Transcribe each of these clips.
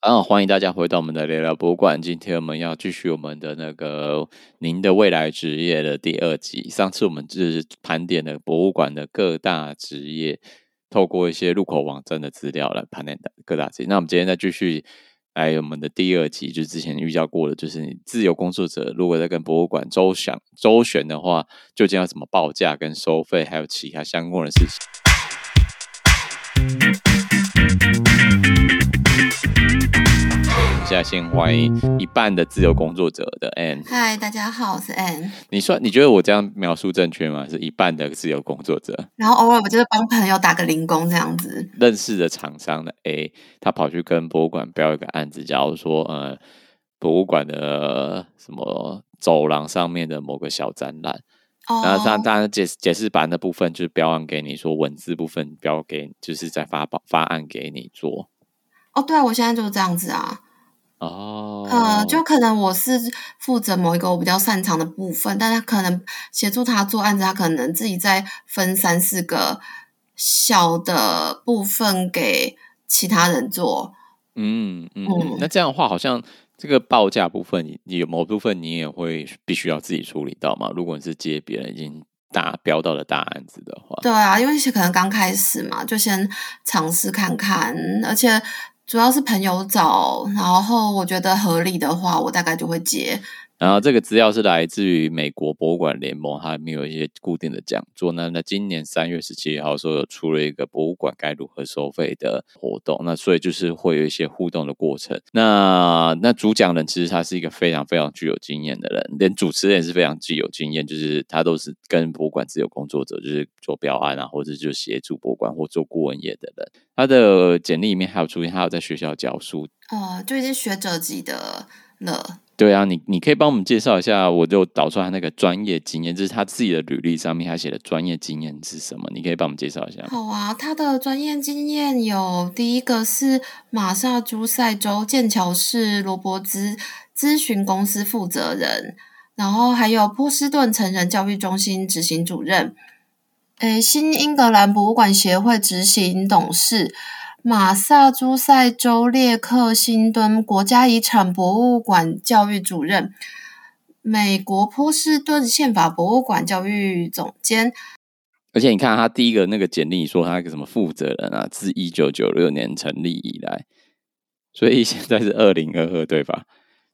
啊，欢迎大家回到我们的聊聊博物馆。今天我们要继续我们的那个您的未来职业的第二集。上次我们就是盘点了博物馆的各大职业，透过一些入口网站的资料来盘点的各大职业。那我们今天再继续来我们的第二集，就是之前预教过的，就是你自由工作者如果在跟博物馆周详周旋的话，究竟要怎么报价跟收费，还有其他相关的事情。现在先欢迎一半的自由工作者的 Ann。嗨，大家好，我是 Ann。你说，你觉得我这样描述正确吗？是一半的自由工作者，然后偶尔我就是帮朋友打个零工这样子。认识的厂商的 A，他跑去跟博物馆标一个案子，假如说呃，博物馆的什么走廊上面的某个小展览，哦、然后他当然解解释版的部分就是标案给你，说文字部分标给，就是在发发案给你做。哦，对啊，我现在就是这样子啊。哦，呃，就可能我是负责某一个我比较擅长的部分，但他可能协助他做案子，他可能自己再分三四个小的部分给其他人做。嗯嗯，嗯，那这样的话，好像这个报价部分，你有某部分你也会必须要自己处理到嘛？如果你是接别人已经大标到的大案子的话，对啊，因为可能刚开始嘛，就先尝试看看，而且。主要是朋友找，然后我觉得合理的话，我大概就会接。然后这个资料是来自于美国博物馆联盟，它里面有一些固定的讲座。那那今年三月十七号说有出了一个博物馆该如何收费的活动，那所以就是会有一些互动的过程。那那主讲人其实他是一个非常非常具有经验的人，连主持人也是非常具有经验，就是他都是跟博物馆自由工作者，就是做标案啊，或者就协助博物馆或做顾问业的人。他的简历里面还有出现，他有在学校教书，哦，就已经学者级的了。对啊，你你可以帮我们介绍一下，我就导出来那个专业经验，就是他自己的履历上面他写的专业经验是什么？你可以帮我们介绍一下。好啊，他的专业经验有第一个是马萨诸塞州剑桥市罗伯兹咨询公司负责人，然后还有波士顿成人教育中心执行主任，诶，新英格兰博物馆协会执行董事。马萨诸塞州列克星敦国家遗产博物馆教育主任，美国波士顿宪法博物馆教育总监。而且你看他第一个那个简历说他一个什么负责人啊，自一九九六年成立以来，所以现在是二零二二对吧？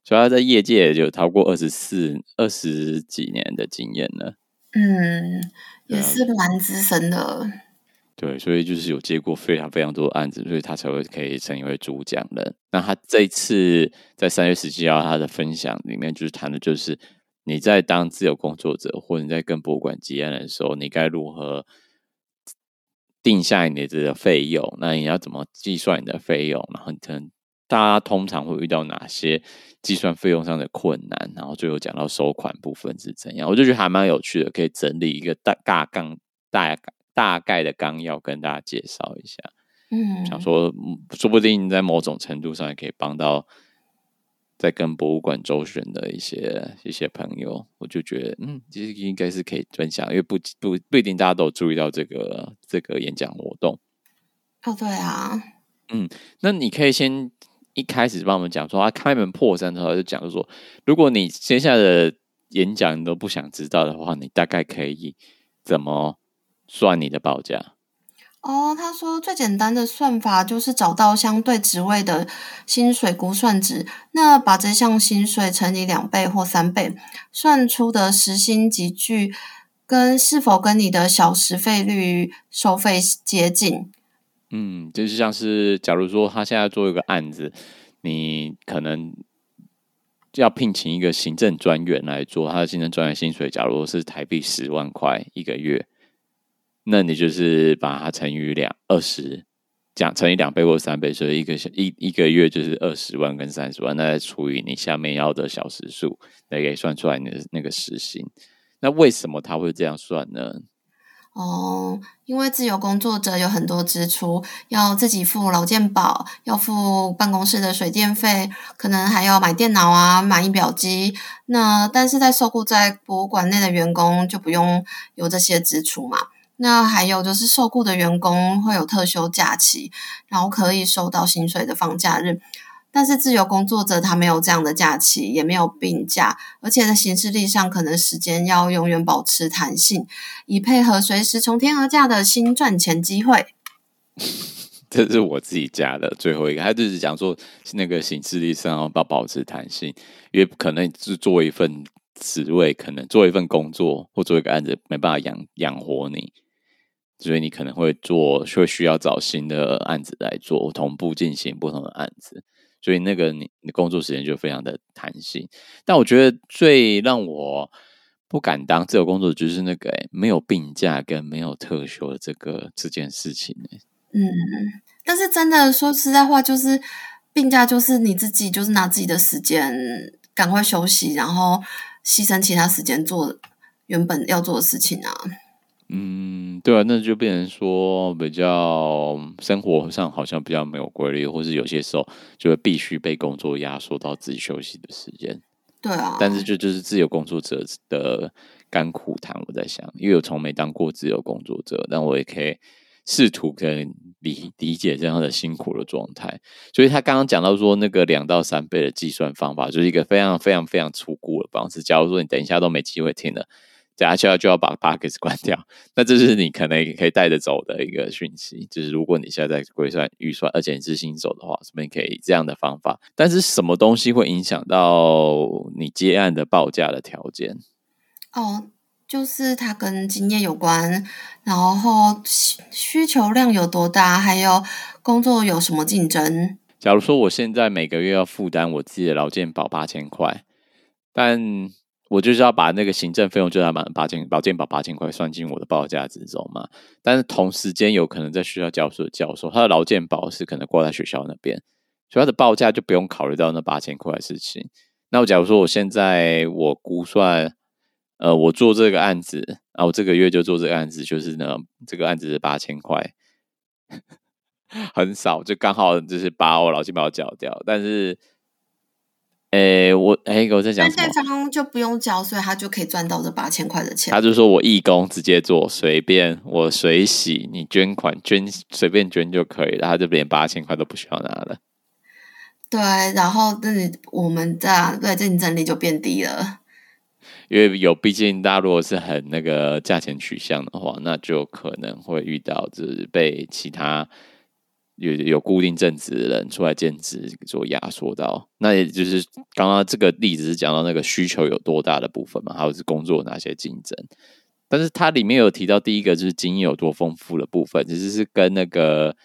所以他在业界就超过二十四二十几年的经验了。嗯，也是蛮资深的。对，所以就是有接过非常非常多案子，所以他才会可以成为主讲人。那他这次在三月十七号他的分享里面，就是谈的就是你在当自由工作者，或者你在跟博物馆接案的时候，你该如何定下你的这个费用？那你要怎么计算你的费用？然后可能大家通常会遇到哪些计算费用上的困难？然后最后讲到收款部分是怎样？我就觉得还蛮有趣的，可以整理一个大大纲大。大概的纲要跟大家介绍一下，嗯，想说，说不定在某种程度上也可以帮到在跟博物馆周旋的一些一些朋友。我就觉得，嗯，其实应该是可以分享，因为不不不一定大家都有注意到这个这个演讲活动。哦，对啊，嗯，那你可以先一开始帮我们讲说，他开门破山的时候就讲说，如果你接下来的演讲你都不想知道的话，你大概可以怎么？算你的报价哦。他说最简单的算法就是找到相对职位的薪水估算值，那把这项薪水乘以两倍或三倍，算出的时薪集距跟是否跟你的小时费率收费接近。嗯，就是像是假如说他现在做一个案子，你可能要聘请一个行政专员来做，他的行政专员薪水假如是台币十万块一个月。那你就是把它乘以两二十，讲乘以两倍或三倍，所以一个小一一个月就是二十万跟三十万，那再除以你下面要的小时数，那可以算出来你的那个时薪。那为什么他会这样算呢？哦，因为自由工作者有很多支出，要自己付劳健保，要付办公室的水电费，可能还要买电脑啊，买仪表机。那但是在受雇在博物馆内的员工就不用有这些支出嘛。那还有就是受雇的员工会有特休假期，然后可以收到薪水的放假日。但是自由工作者他没有这样的假期，也没有病假，而且在行事历上可能时间要永远保持弹性，以配合随时从天而降的新赚钱机会。这是我自己加的最后一个，他就是讲说那个行事历上要保持弹性，因为可能是做一份职位，可能做一份工作或做一个案子没办法养养活你，所以你可能会做，会需要找新的案子来做，同步进行不同的案子，所以那个你你工作时间就非常的弹性。但我觉得最让我不敢当自由工作者就是那个诶没有病假跟没有特休的这个这件事情嗯，但是真的说实在话，就是病假就是你自己就是拿自己的时间赶快休息，然后牺牲其他时间做原本要做的事情啊。嗯，对啊，那就变成说比较生活上好像比较没有规律，或是有些时候就会必须被工作压缩到自己休息的时间。对啊，但是这就，就是自由工作者的甘苦谈。我在想，因为我从没当过自由工作者，但我也可以。试图可以理理解这样的辛苦的状态，所以他刚刚讲到说那个两到三倍的计算方法，就是一个非常非常非常粗估的方式。假如说你等一下都没机会听了，等下就要就要把 Podcast 关掉，那这是你可能可以带着走的一个讯息。就是如果你现在在规算预算，而且你是新手的话，是不是可以这样的方法？但是什么东西会影响到你接案的报价的条件？哦。就是它跟经验有关，然后需求量有多大，还有工作有什么竞争。假如说我现在每个月要负担我自己的劳健保八千块，但我就是要把那个行政费用就要把八千劳健保八千块算进我的报价之中嘛。但是同时间有可能在学校教书的教授，他的劳健保是可能挂在学校那边，所以他的报价就不用考虑到那八千块的事情。那我假如说我现在我估算。呃，我做这个案子啊，我这个月就做这个案子，就是呢，这个案子是八千块，很少，就刚好就是把我劳健保缴掉。但是，诶，我诶，我在讲什么？那这方就不用交，所以他就可以赚到这八千块的钱。他就说我义工直接做，随便我水洗，你捐款捐随便捐就可以了，他就连八千块都不需要拿了。对，然后那你我们的对竞争力就变低了。因为有，毕竟大家如果是很那个价钱取向的话，那就可能会遇到就是被其他有有固定正职的人出来兼职做压缩到。那也就是刚刚这个例子是讲到那个需求有多大的部分嘛，还有是工作哪些竞争。但是它里面有提到第一个就是经验有多丰富的部分，其实是跟那个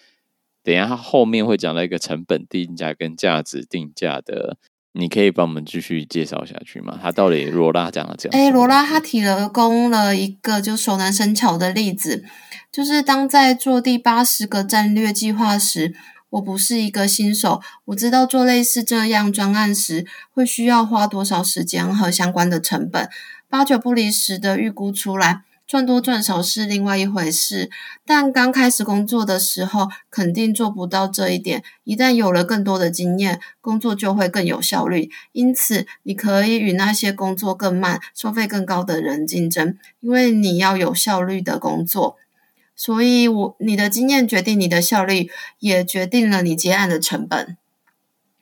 等一下它后面会讲到一个成本定价跟价值定价的。你可以帮我们继续介绍下去吗？他到底罗拉讲了这样？诶，罗拉他提了供了一个就熟能生巧的例子，就是当在做第八十个战略计划时，我不是一个新手，我知道做类似这样专案时会需要花多少时间和相关的成本，八九不离十的预估出来。赚多赚少是另外一回事，但刚开始工作的时候肯定做不到这一点。一旦有了更多的经验，工作就会更有效率。因此，你可以与那些工作更慢、收费更高的人竞争，因为你要有效率的工作。所以我你的经验决定你的效率，也决定了你接案的成本。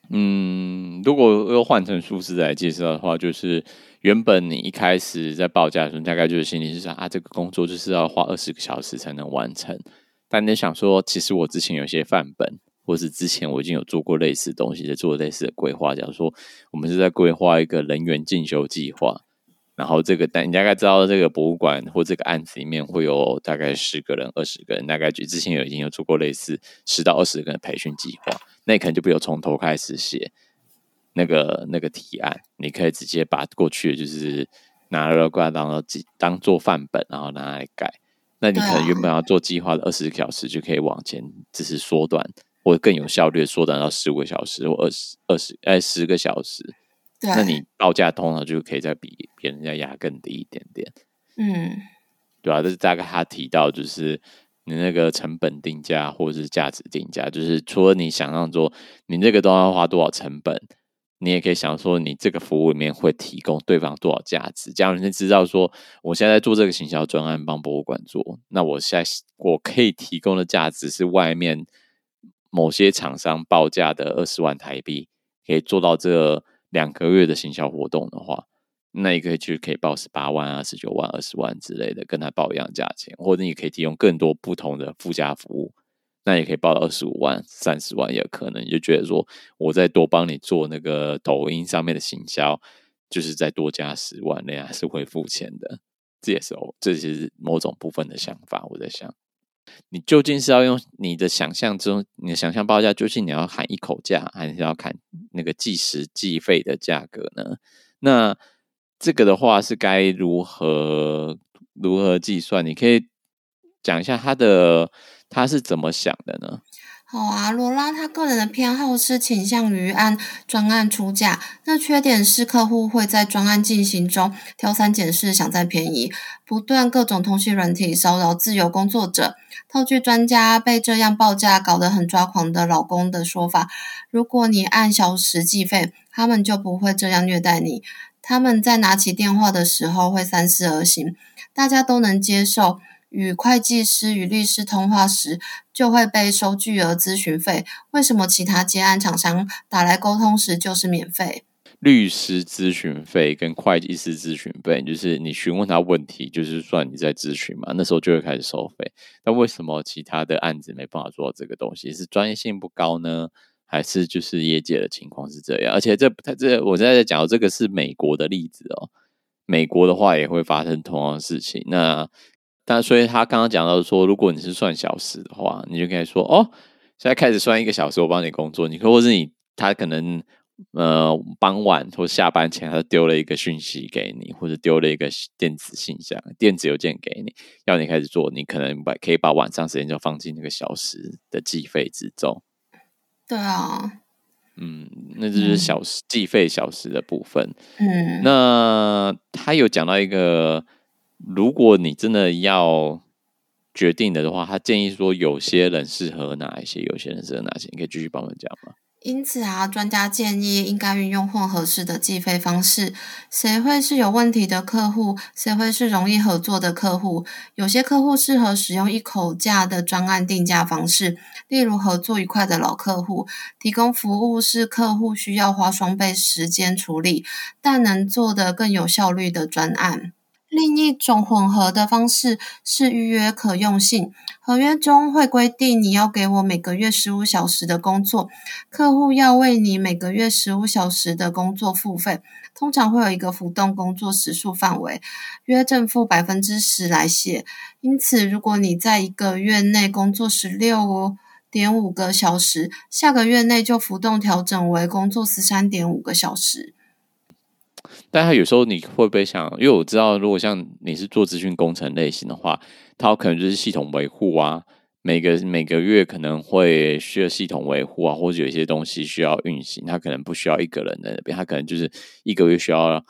嗯，如果要换成数字来介绍的话，就是。原本你一开始在报价的时候，大概就是心里是想啊，这个工作就是要花二十个小时才能完成。但你想说，其实我之前有些范本，或是之前我已经有做过类似的东西，在做类似的规划。假如说我们是在规划一个人员进修计划，然后这个但你大概知道这个博物馆或这个案子里面会有大概十个人、二十个人，大概就之前有已经有做过类似十到二十个人的培训计划，那可能就不由从头开始写。那个那个提案，你可以直接把过去的就是拿了过来当做当做范本，然后拿来改。那你可能原本要做计划的二十个小时，就可以往前只是缩短，或者更有效率缩短到十五个小时或二十二十哎十个小时。对，那你报价通常就可以再比别人家压更低一点点。嗯，对啊，这是大概他提到就是你那个成本定价或者是价值定价，就是除了你想象说你这个都要花多少成本。你也可以想说，你这个服务里面会提供对方多少价值？这样人家知道说，我现在做这个行销专案，帮博物馆做，那我现在我可以提供的价值是外面某些厂商报价的二十万台币可以做到这两个月的行销活动的话，那你可以去可以报十八万啊、十九万、二十万之类的，跟他报一样价钱，或者你可以提供更多不同的附加服务，那也可以报到二十五万、三十万也可能。你就觉得说，我再多帮你做那个抖音上面的行销，就是再多加十万，那样是会付钱的。这也是哦，这其实某种部分的想法。我在想，你究竟是要用你的想象中，你的想象报价，究竟你要喊一口价，还是要看那个计时计费的价格呢？那这个的话是该如何如何计算？你可以讲一下它的他是怎么想的呢？好啊，罗拉他个人的偏好是倾向于按专案出价。那缺点是客户会在专案进行中挑三拣四，想占便宜，不断各种通讯软体骚扰自由工作者。套句专家被这样报价搞得很抓狂的老公的说法：如果你按小时计费，他们就不会这样虐待你。他们在拿起电话的时候会三思而行。大家都能接受。与会计师与律师通话时，就会被收巨额咨询费。为什么其他接案厂商打来沟通时就是免费？律师咨询费跟会计师咨询费，就是你询问他问题，就是算你在咨询嘛，那时候就会开始收费。那为什么其他的案子没办法做到这个东西？是专业性不高呢，还是就是业界的情况是这样？而且这他这我现在在讲的这个是美国的例子哦，美国的话也会发生同样的事情。那但所以他刚刚讲到说，如果你是算小时的话，你就可以说哦，现在开始算一个小时，我帮你工作。你可或是你他可能呃傍晚或下班前，他丢了一个讯息给你，或者丢了一个电子信箱、电子邮件给你，要你开始做。你可能把可以把晚上时间就放进那个小时的计费之中。对啊，嗯，那就是小时计费小时的部分。嗯，那他有讲到一个。如果你真的要决定的话，他建议说有些人适合哪一些，有些人适合哪些，你可以继续帮我们讲吗？因此啊，专家建议应该运用混合式的计费方式。谁会是有问题的客户？谁会是容易合作的客户？有些客户适合使用一口价的专案定价方式，例如合作愉快的老客户，提供服务是客户需要花双倍时间处理，但能做得更有效率的专案。另一种混合的方式是预约可用性，合约中会规定你要给我每个月十五小时的工作，客户要为你每个月十五小时的工作付费，通常会有一个浮动工作时数范围，约正负百分之十来写。因此，如果你在一个月内工作十六点五个小时，下个月内就浮动调整为工作十三点五个小时。但他有时候你会不会想，因为我知道，如果像你是做资讯工程类型的话，他可能就是系统维护啊，每个每个月可能会需要系统维护啊，或者有一些东西需要运行，他可能不需要一个人在那边，他可能就是一个月需要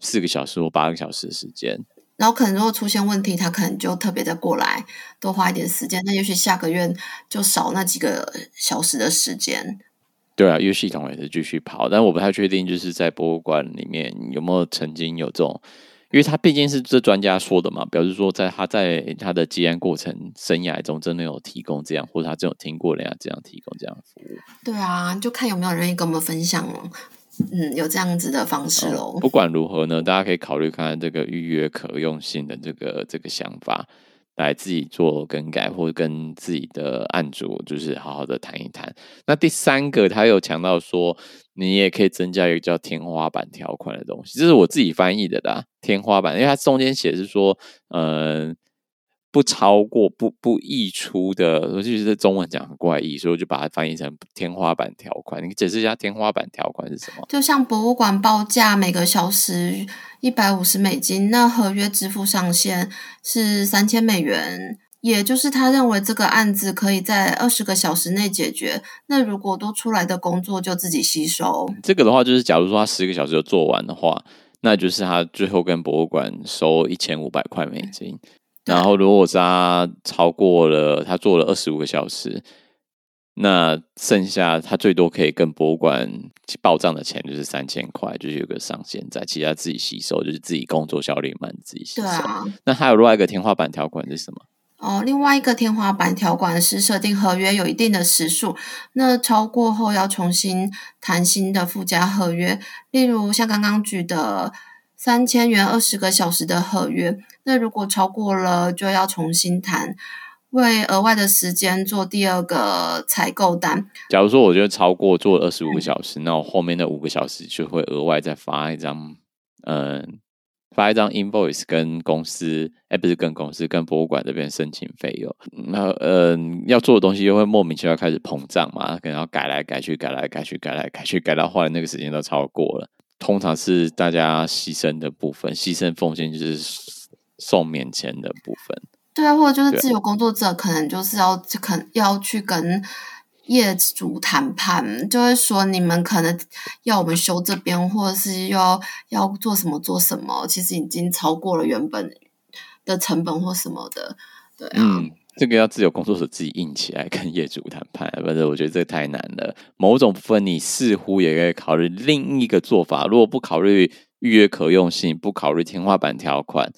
四个小时或八个小时的时间。然后可能如果出现问题，他可能就特别的过来多花一点时间，那也许下个月就少那几个小时的时间。对啊，因为系统也是继续跑，但我不太确定，就是在博物馆里面有没有曾经有这种，因为他毕竟是这专家说的嘛，表示说在他在他的接案过程生涯中真的有提供这样，或者他真有听过人家这样提供这样服务。对啊，就看有没有人愿意跟我们分享，嗯，有这样子的方式喽。不管如何呢，大家可以考虑看看这个预约可用性的这个这个想法。来自己做更改，或跟自己的案主就是好好的谈一谈。那第三个，他有强调说，你也可以增加一个叫天花板条款的东西，这是我自己翻译的啦。天花板，因为它中间写是说，嗯、不超过不不溢出的，我就觉得中文讲很怪异，所以我就把它翻译成天花板条款。你解释一下天花板条款是什么？就像博物馆报价每个小时一百五十美金，那合约支付上限是三千美元，也就是他认为这个案子可以在二十个小时内解决。那如果多出来的工作就自己吸收。这个的话，就是假如说他十个小时就做完的话，那就是他最后跟博物馆收一千五百块美金。然后，如果他超过了，他做了二十五个小时，那剩下他最多可以跟博物馆报账的钱就是三千块，就是有个上限在，其他自己吸收，就是自己工作效率慢，自己吸收。对啊。那还有另外一个天花板条款是什么？哦，另外一个天花板条款是设定合约有一定的时数，那超过后要重新谈新的附加合约。例如像刚刚举的三千元二十个小时的合约，那如果超过了就要重新谈，为额外的时间做第二个采购单。假如说我觉得超过做二十五个小时，嗯、那我后面的五个小时就会额外再发一张，嗯。发一张 invoice 跟公司，哎，不是跟公司，跟博物馆这边申请费用。那呃，要做的东西又会莫名其妙开始膨胀嘛，可能要改来改去，改来改去，改来改去，改到后来那个时间都超过了。通常是大家牺牲的部分，牺牲奉献就是送免钱的部分。对啊，或者就是自由工作者，可能就是要肯要去跟。业主谈判就会说，你们可能要我们修这边，或者是要要做什么做什么，其实已经超过了原本的成本或什么的。对啊，嗯，这个要自由工作者自己硬起来跟业主谈判，反正我觉得这太难了。某种部分你似乎也可以考虑另一个做法，如果不考虑预约可用性，不考虑天花板条款，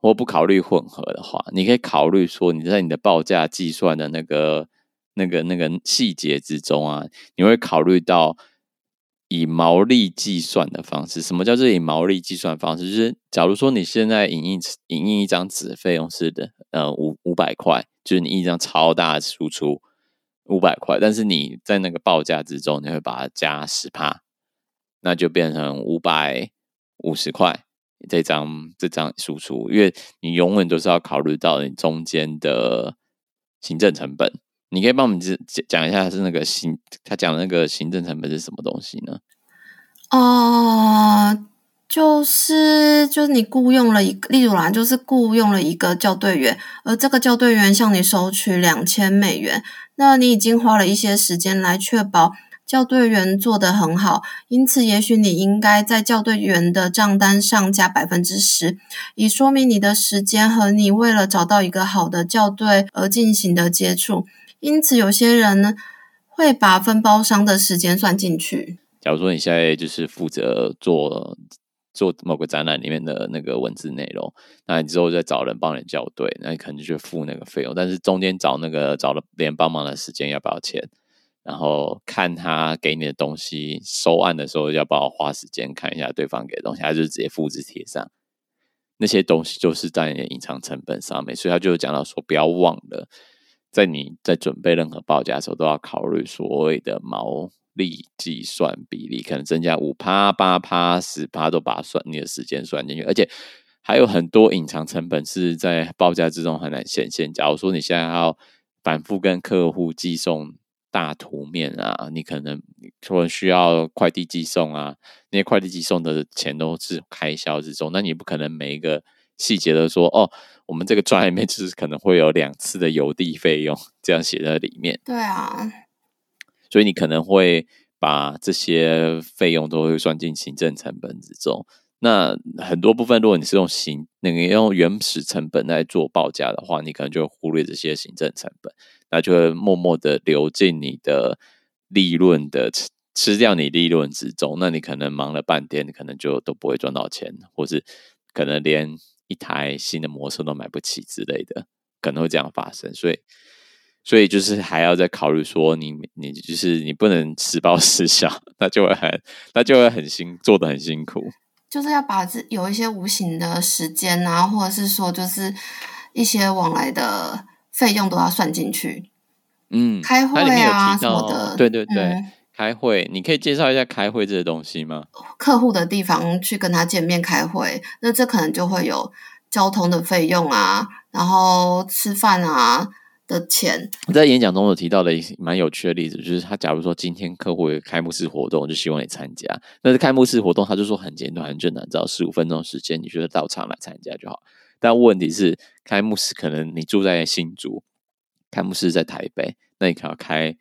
或不考虑混合的话，你可以考虑说你在你的报价计算的那个。那个那个细节之中啊，你会考虑到以毛利计算的方式。什么叫做以毛利计算方式？就是假如说你现在影印影印一张纸费用是的，呃五五百块，就是你印一张超大的输出五百块，但是你在那个报价之中，你会把它加十趴，那就变成五百五十块这张这张输出，因为你永远都是要考虑到你中间的行政成本。你可以帮我们讲讲一下，是那个行他讲的那个行政成本是什么东西呢？哦、呃，就是就是你雇佣了一个，例如啦，就是雇佣了一个校对员，而这个校对员向你收取两千美元，那你已经花了一些时间来确保校对员做得很好，因此也许你应该在校对员的账单上加百分之十，以说明你的时间和你为了找到一个好的校对而进行的接触。因此，有些人呢会把分包商的时间算进去。假如说你现在就是负责做做某个展览里面的那个文字内容，那你之后再找人帮你校对，那你可能就付那个费用。但是中间找那个找了别人帮忙的时间要不要钱？然后看他给你的东西收案的时候要不要花时间看一下对方给的东西，还是直接复制贴上？那些东西就是在你的隐藏成本上面，所以他就讲到说，不要忘了。在你在准备任何报价的时候，都要考虑所谓的毛利计算比例，可能增加五趴、八趴、十趴，都把算你的时间算进去。而且还有很多隐藏成本是在报价之中很难显现。假如说你现在要反复跟客户寄送大图面啊，你可能可能需要快递寄送啊，那些快递寄送的钱都是开销之中，那你不可能每一个。细节的说哦，我们这个专里面就是可能会有两次的邮递费用，这样写在里面。对啊，所以你可能会把这些费用都会算进行政成本之中。那很多部分，如果你是用行那个用原始成本来做报价的话，你可能就会忽略这些行政成本，那就会默默的流进你的利润的吃吃掉你利润之中。那你可能忙了半天，你可能就都不会赚到钱，或是可能连。一台新的摩托车都买不起之类的，可能会这样发生，所以，所以就是还要再考虑说你，你你就是你不能实报实销，那就会很，那就会很辛，做的很辛苦。就是要把这有一些无形的时间啊，或者是说，就是一些往来的费用都要算进去。嗯，开会啊什么的，对对对。嗯开会，你可以介绍一下开会这些东西吗？客户的地方去跟他见面开会，那这可能就会有交通的费用啊，然后吃饭啊的钱。在演讲中有提到的蛮有趣的例子，就是他假如说今天客户有开幕式活动，就希望你参加。但是开幕式活动，他就说很简短、很简短，只要十五分钟时间，你觉得到场来参加就好。但问题是，开幕式可能你住在新竹，开幕式在台北，那你可能要开。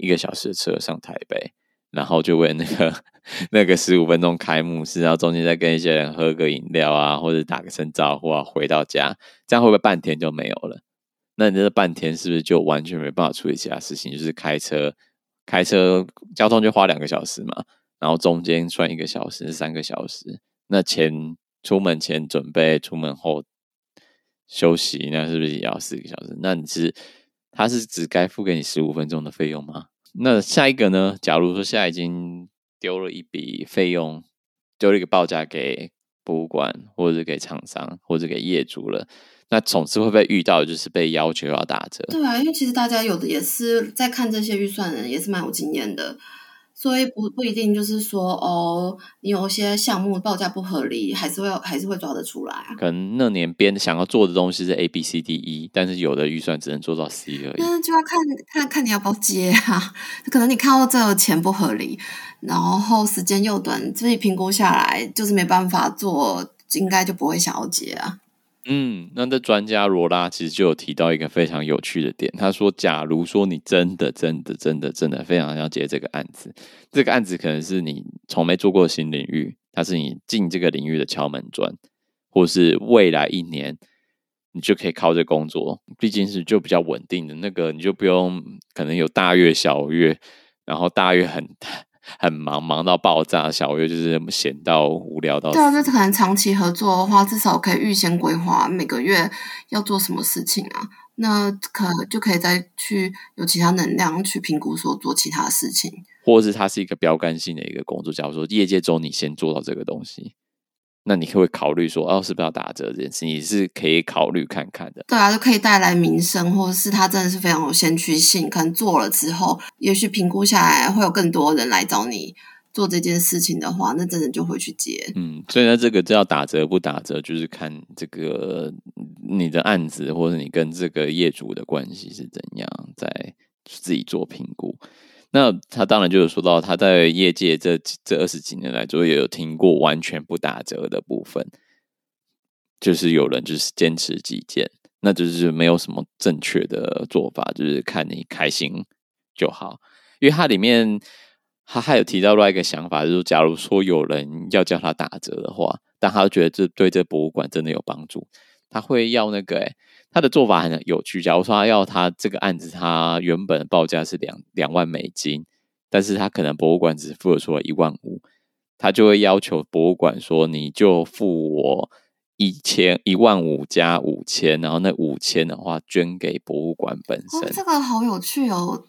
一个小时的车上台北，然后就为那个 那个十五分钟开幕式，然后中间再跟一些人喝个饮料啊，或者打个声招呼啊，回到家，这样会不会半天就没有了？那你这半天是不是就完全没办法处理其他事情？就是开车，开车交通就花两个小时嘛，然后中间算一个小时，三个小时，那前出门前准备，出门后休息，那是不是也要四个小时？那你是他是只该付给你十五分钟的费用吗？那下一个呢？假如说现在已经丢了一笔费用，丢了一个报价给博物馆，或者给厂商，或者给业主了，那总是会不会遇到就是被要求要打折？对啊，因为其实大家有的也是在看这些预算人，也是蛮有经验的。所以不不一定就是说哦，你有一些项目报价不合理，还是会还是会抓得出来啊。可能那年编想要做的东西是 A B C D E，但是有的预算只能做到 C 而已。那就要看看看你要不要接啊。可能你看到这个钱不合理，然后时间又短，自己评估下来就是没办法做，应该就不会想要接啊。嗯，那这专家罗拉其实就有提到一个非常有趣的点，他说：“假如说你真的、真的、真的、真的非常要接这个案子，这个案子可能是你从没做过新领域，它是你进这个领域的敲门砖，或是未来一年你就可以靠这工作，毕竟是就比较稳定的那个，你就不用可能有大月、小月，然后大月很大。”很忙，忙到爆炸。小月就是闲到无聊到。对啊，这可能长期合作的话，至少可以预先规划每个月要做什么事情啊。那可就可以再去有其他能量去评估说做其他事情，或者是它是一个标杆性的一个工作。假如说业界中你先做到这个东西。那你可不可以考虑说，哦，是不是要打折这件事？你是可以考虑看看的。对啊，就可以带来民生，或者是它真的是非常有先驱性。可能做了之后，也许评估下来会有更多人来找你做这件事情的话，那真的就会去接。嗯，所以呢，这个叫打折不打折，就是看这个你的案子，或者你跟这个业主的关系是怎样，再自己做评估。那他当然就有说到，他在业界这这二十几年来，就也有听过完全不打折的部分，就是有人就是坚持己见，那就是没有什么正确的做法，就是看你开心就好。因为他里面他还有提到另外一个想法，就是假如说有人要叫他打折的话，但他觉得这对这博物馆真的有帮助，他会要那个他的做法很有趣。假如说他要他这个案子，他原本的报价是两两万美金，但是他可能博物馆只付了出了一万五，他就会要求博物馆说，你就付我一千一万五加五千，然后那五千的话捐给博物馆本身。哦，这个好有趣哦。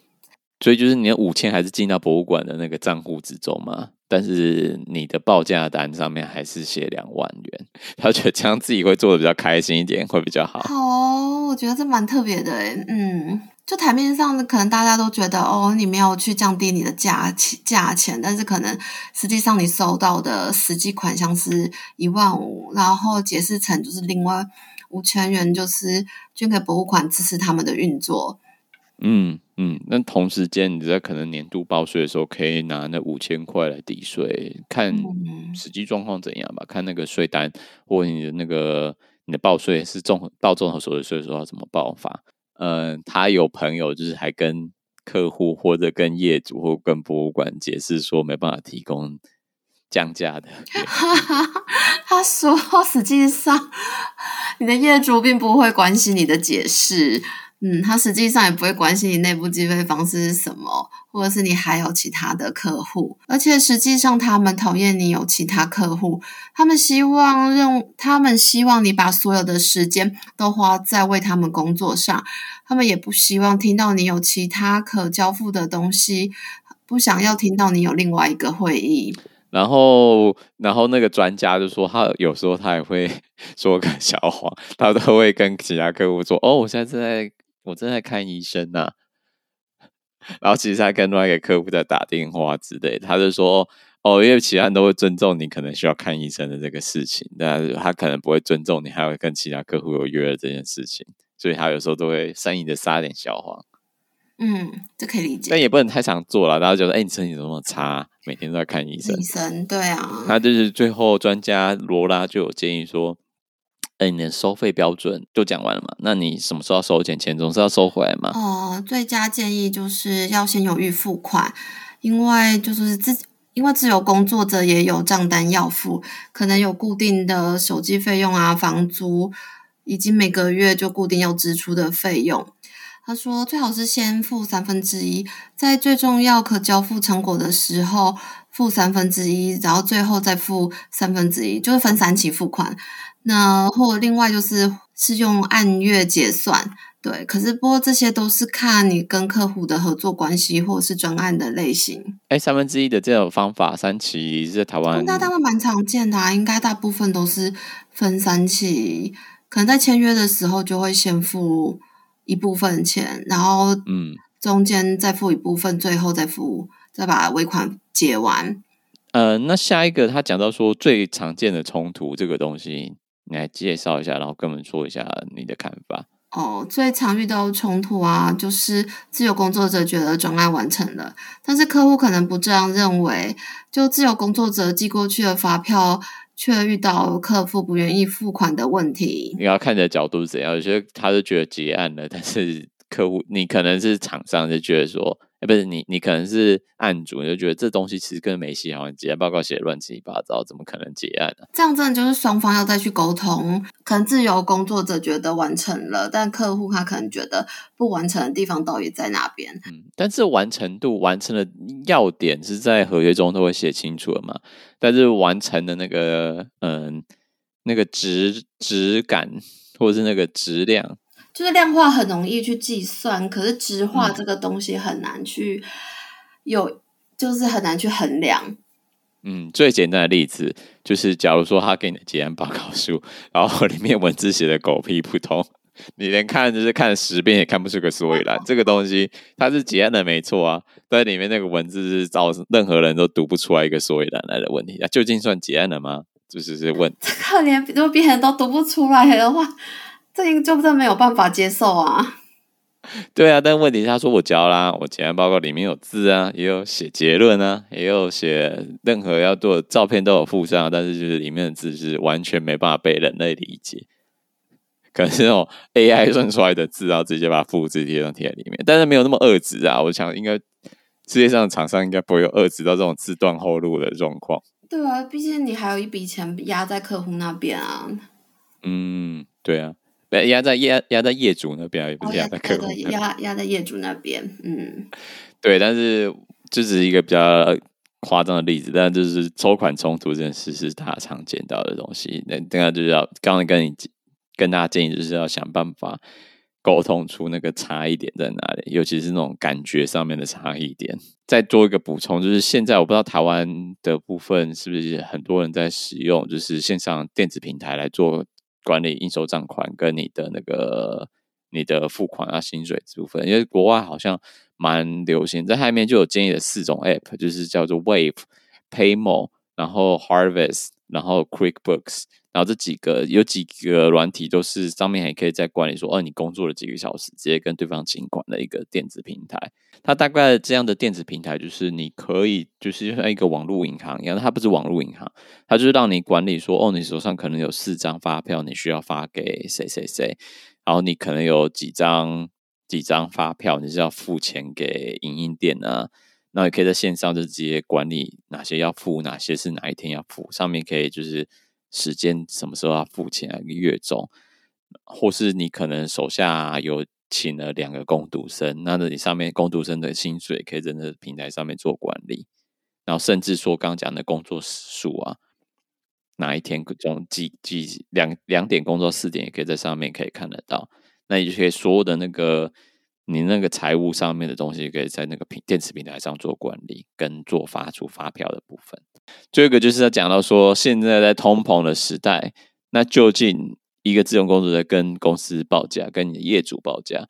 所以就是你的五千还是进到博物馆的那个账户之中嘛？但是你的报价单上面还是写两万元，他觉得这样自己会做的比较开心一点，会比较好。好哦，我觉得这蛮特别的诶，嗯，就台面上可能大家都觉得哦，你没有去降低你的价钱价钱，但是可能实际上你收到的实际款项是一万五，然后解释成就是另外五千元，就是捐给博物馆支持他们的运作。嗯嗯，那同时间你在可能年度报税的时候，可以拿那五千块来抵税，看实际状况怎样吧。看那个税单，或你的那个你的报税是综合报综合所得税的时候要怎么报法。嗯、呃，他有朋友就是还跟客户或者跟业主或跟博物馆解释说没办法提供降价的。他说，实际上你的业主并不会关心你的解释。嗯，他实际上也不会关心你内部计费方式是什么，或者是你还有其他的客户，而且实际上他们讨厌你有其他客户，他们希望用他们希望你把所有的时间都花在为他们工作上，他们也不希望听到你有其他可交付的东西，不想要听到你有另外一个会议。然后，然后那个专家就说，他有时候他也会 说个小谎，他都会跟其他客户说：“哦，我现在正在。”我正在看医生呐、啊，然后其实他跟另外一个客户在打电话之类，他就说哦，因为其他人都会尊重你可能需要看医生的这个事情，但是他可能不会尊重你还会跟其他客户有约的这件事情，所以他有时候都会善意的撒点小谎。嗯，这可以理解，但也不能太常做了，然后觉得哎，你身体怎么那么差，每天都在看医生。医生，对啊。他就是最后专家罗拉就有建议说。哎，你的收费标准就讲完了嘛？那你什么时候要收钱？钱总是要收回来嘛？哦、最佳建议就是要先有预付款，因为就是自因为自由工作者也有账单要付，可能有固定的手机费用啊、房租，以及每个月就固定要支出的费用。他说最好是先付三分之一，在最重要可交付成果的时候付三分之一，然后最后再付三分之一，就是分三期付款。那或另外就是是用按月结算。对，可是不过这些都是看你跟客户的合作关系，或者是专案的类型。哎，三分之一的这种方法，三期是在台湾，那他们蛮常见的啊，应该大部分都是分三期，可能在签约的时候就会先付一部分钱，然后嗯，中间再付一部分，嗯、最后再付，再把尾款结完。呃，那下一个他讲到说最常见的冲突这个东西，你来介绍一下，然后跟我们说一下你的看法。哦，最常遇到的冲突啊，就是自由工作者觉得专案完成了，但是客户可能不这样认为。就自由工作者寄过去的发票，却遇到客户不愿意付款的问题。你要看你的角度是怎样，有些他是觉得结案了，但是客户你可能是厂商就觉得说。欸、不是你，你可能是案主，你就觉得这东西其实根本没写好，你结案报告写乱七八糟，怎么可能结案呢、啊？这样真的就是双方要再去沟通。可能自由工作者觉得完成了，但客户他可能觉得不完成的地方到底在哪边？嗯，但是完成度、完成的要点是在合约中都会写清楚的嘛？但是完成的那个，嗯，那个质质感或者是那个质量。就是量化很容易去计算，可是质化这个东西很难去有，嗯、就是很难去衡量。嗯，最简单的例子就是，假如说他给你的结案报告书，然后里面文字写的狗屁不通，你连看就是看十遍也看不出个所以然。这个东西它是结案的没错啊，但里面那个文字是造任何人都读不出来一个所以然来的问题。啊究竟算结案了吗？就是是问，这个连如果别人都读不出来的话。这个就真的没有办法接受啊！对啊，但问题是他说我交啦，我检验报告里面有字啊，也有写结论啊，也有写任何要做的照片都有附上，但是就是里面的字是完全没办法被人类理解，可能是那种 AI 算出来的字，然后直接把它复制贴上贴在里面，但是没有那么恶质啊！我想应该世界上的厂商应该不会有恶质到这种自断后路的状况。对啊，毕竟你还有一笔钱压在客户那边啊。嗯，对啊。压在压压在业主那边，也不是压在客户。压压在业主那边，嗯，对，但是这只是一个比较夸张的例子，但就是收款冲突这件事是大家常见到的东西。那大家就是要刚刚跟你跟大家建议，就是要想办法沟通出那个差异点在哪里，尤其是那种感觉上面的差异点。再做一个补充，就是现在我不知道台湾的部分是不是很多人在使用，就是线上电子平台来做。管理应收账款跟你的那个你的付款啊薪水这部分，因为国外好像蛮流行，在下面就有建议的四种 app，就是叫做 Wave、Paymo，然后 Harvest，然后 QuickBooks，然后这几个有几个软体都是上面还可以在管理说，哦，你工作了几个小时，直接跟对方请款的一个电子平台。它大概这样的电子平台，就是你可以就是像一个网络银行一样，它不是网络银行，它就是让你管理说，哦，你手上可能有四张发票，你需要发给谁谁谁，然后你可能有几张几张发票，你是要付钱给影印店啊，那你可以在线上就直接管理哪些要付，哪些是哪一天要付，上面可以就是时间什么时候要付钱啊，一个月中，或是你可能手下有。请了两个工读生，那这里上面工读生的薪水可以在这平台上面做管理，然后甚至说刚讲的工作数啊，哪一天从几几两两点工作四点也可以在上面可以看得到，那你就可以所有的那个你那个财务上面的东西，可以在那个平电子平台上做管理跟做发出发票的部分。最后一个就是要讲到说，现在在通膨的时代，那究竟？一个自由工作者跟公司报价，跟你的业主报价。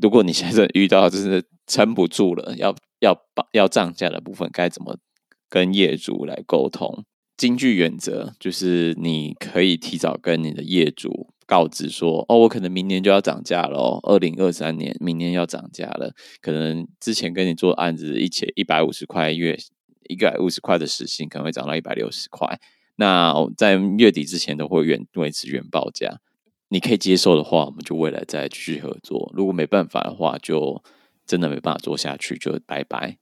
如果你现在遇到就是撑不住了，要要要涨价的部分，该怎么跟业主来沟通？金句原则就是你可以提早跟你的业主告知说：“哦，我可能明年就要涨价了哦，二零二三年明年要涨价了。可能之前跟你做案子一千一百五十块月，一百五十块的时薪可能会涨到一百六十块。”那在月底之前都会原维持原报价，你可以接受的话，我们就未来再继续合作；如果没办法的话，就真的没办法做下去，就拜拜。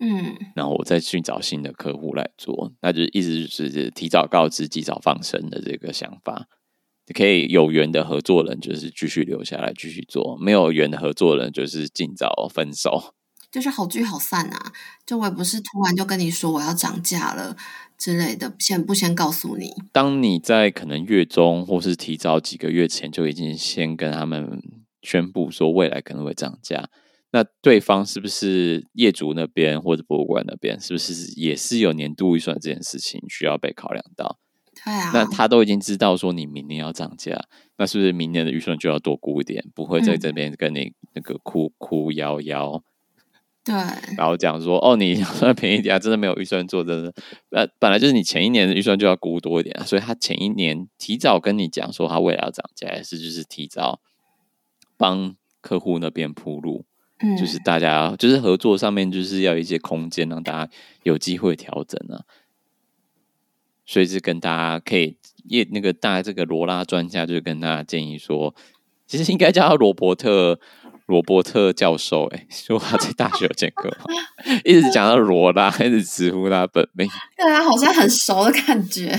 嗯，然后我再去找新的客户来做，那就意思就是提早告知、及早放生的这个想法。可以有缘的合作人就是继续留下来继续做，没有缘的合作人就是尽早分手。就是好聚好散啊。就我也不是突然就跟你说我要涨价了之类的，先不先告诉你？当你在可能月中或是提早几个月前就已经先跟他们宣布说未来可能会涨价，那对方是不是业主那边或者博物馆那边是不是也是有年度预算这件事情需要被考量到？对啊，那他都已经知道说你明年要涨价，那是不是明年的预算就要多估一点？不会在这边跟你那个哭哭摇摇，对，然后讲说哦，你 算便宜点啊，真的没有预算做，真的，呃，本来就是你前一年的预算就要估多一点啊，所以他前一年提早跟你讲说他未来要涨价，也是就是提早帮客户那边铺路，嗯，就是大家就是合作上面就是要一些空间，让大家有机会调整啊。所以是跟大家可以业那个大这个罗拉专家，就是跟大家建议说，其实应该叫他罗伯特罗伯特教授。哎，说他在大学有见过，一直讲到罗拉，一直直呼他本名，对他好像很熟的感觉。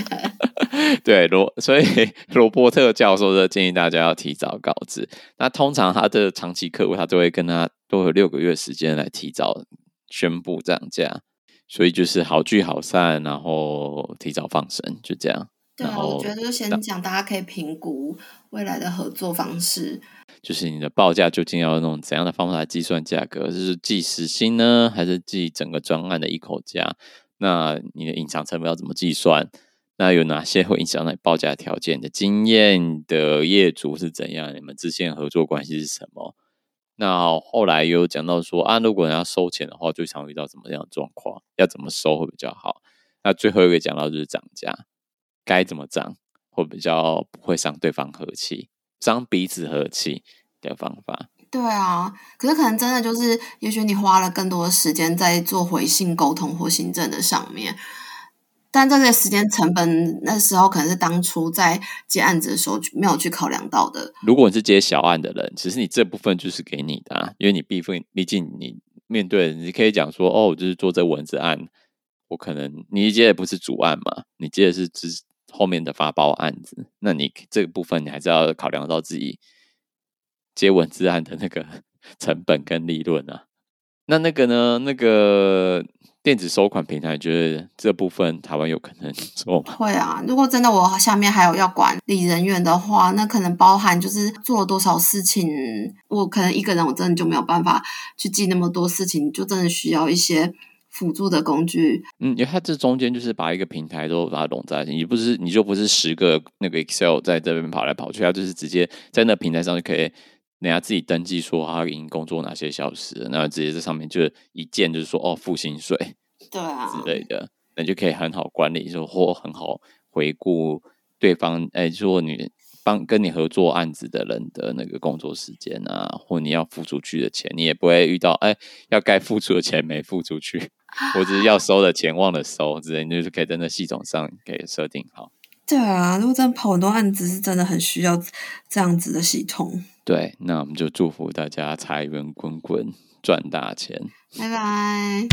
对罗，所以罗伯特教授就建议大家要提早告知。那通常他的长期客户，他都会跟他都有六个月时间来提早宣布涨价。所以就是好聚好散，然后提早放生，就这样。对啊，我觉得就先讲，大家可以评估未来的合作方式。就是你的报价究竟要用怎样的方法来计算价格？就是计时薪呢，还是计整个专案的一口价？那你的隐藏成本要怎么计算？那有哪些会影响到你报价条件的经验的业主是怎样？你们之间合作关系是什么？那后来有讲到说啊，如果人要收钱的话，最常遇到怎么样的状况？要怎么收会比较好？那最后一个讲到就是涨价，该怎么涨会比较不会伤对方和气，伤彼此和气的方法。对啊，可是可能真的就是，也许你花了更多的时间在做回信沟通或行政的上面。但这个时间成本，那时候可能是当初在接案子的时候没有去考量到的。如果你是接小案的人，其实你这部分就是给你的啊，因为你毕竟毕竟你面对，你可以讲说，哦，我就是做这文字案，我可能你接的不是主案嘛，你接的是只后面的发包案子，那你这个部分你还是要考量到自己接文字案的那个 成本跟利润啊。那那个呢？那个。电子收款平台，觉得这部分台湾有可能 做吗？会啊，如果真的我下面还有要管理人员的话，那可能包含就是做了多少事情，我可能一个人我真的就没有办法去记那么多事情，就真的需要一些辅助的工具。嗯，因为它这中间就是把一个平台都把它拢在一起，你不是你就不是十个那个 Excel 在这边跑来跑去，它就是直接在那平台上就可以。人家自己登记说他已经工作哪些小时，那直接在上面就一键就是说哦付薪水，对啊之类的，那就可以很好管理，就或很好回顾对方哎，如果你帮跟你合作案子的人的那个工作时间啊，或你要付出去的钱，你也不会遇到哎要该付出的钱没付出去，或者是要收的钱忘了收之类，你就是可以在那系统上给设定好。对啊，如果真的跑很多案子，是真的很需要这样子的系统。对那我们就祝福大家财源滚滚赚大钱。拜拜。